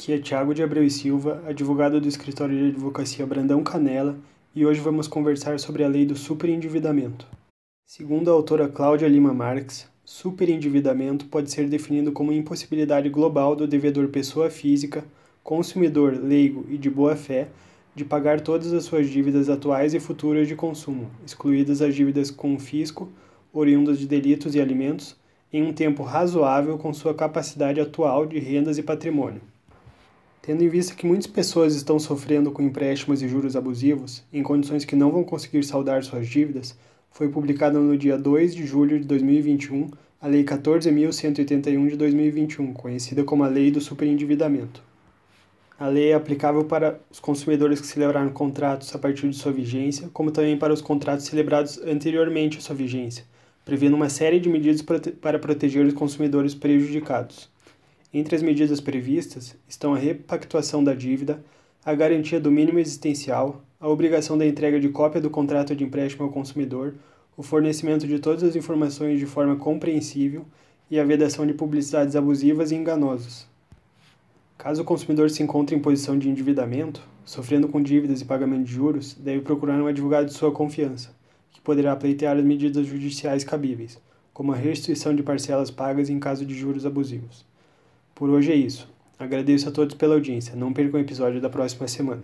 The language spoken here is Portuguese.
Aqui é Tiago de Abreu e Silva, advogado do escritório de advocacia Brandão Canela, e hoje vamos conversar sobre a lei do superendividamento. Segundo a autora Cláudia Lima Marques, superendividamento pode ser definido como impossibilidade global do devedor pessoa física, consumidor leigo e de boa fé de pagar todas as suas dívidas atuais e futuras de consumo, excluídas as dívidas com fisco, oriundas de delitos e alimentos, em um tempo razoável com sua capacidade atual de rendas e patrimônio. Tendo em vista que muitas pessoas estão sofrendo com empréstimos e juros abusivos, em condições que não vão conseguir saldar suas dívidas, foi publicada no dia 2 de julho de 2021 a Lei 14.181 de 2021, conhecida como a Lei do Superendividamento. A lei é aplicável para os consumidores que celebraram contratos a partir de sua vigência, como também para os contratos celebrados anteriormente à sua vigência, prevendo uma série de medidas para proteger os consumidores prejudicados. Entre as medidas previstas estão a repactuação da dívida, a garantia do mínimo existencial, a obrigação da entrega de cópia do contrato de empréstimo ao consumidor, o fornecimento de todas as informações de forma compreensível e a vedação de publicidades abusivas e enganosas. Caso o consumidor se encontre em posição de endividamento, sofrendo com dívidas e pagamento de juros, deve procurar um advogado de sua confiança, que poderá pleitear as medidas judiciais cabíveis, como a restituição de parcelas pagas em caso de juros abusivos. Por hoje é isso. Agradeço a todos pela audiência. Não percam o episódio da próxima semana.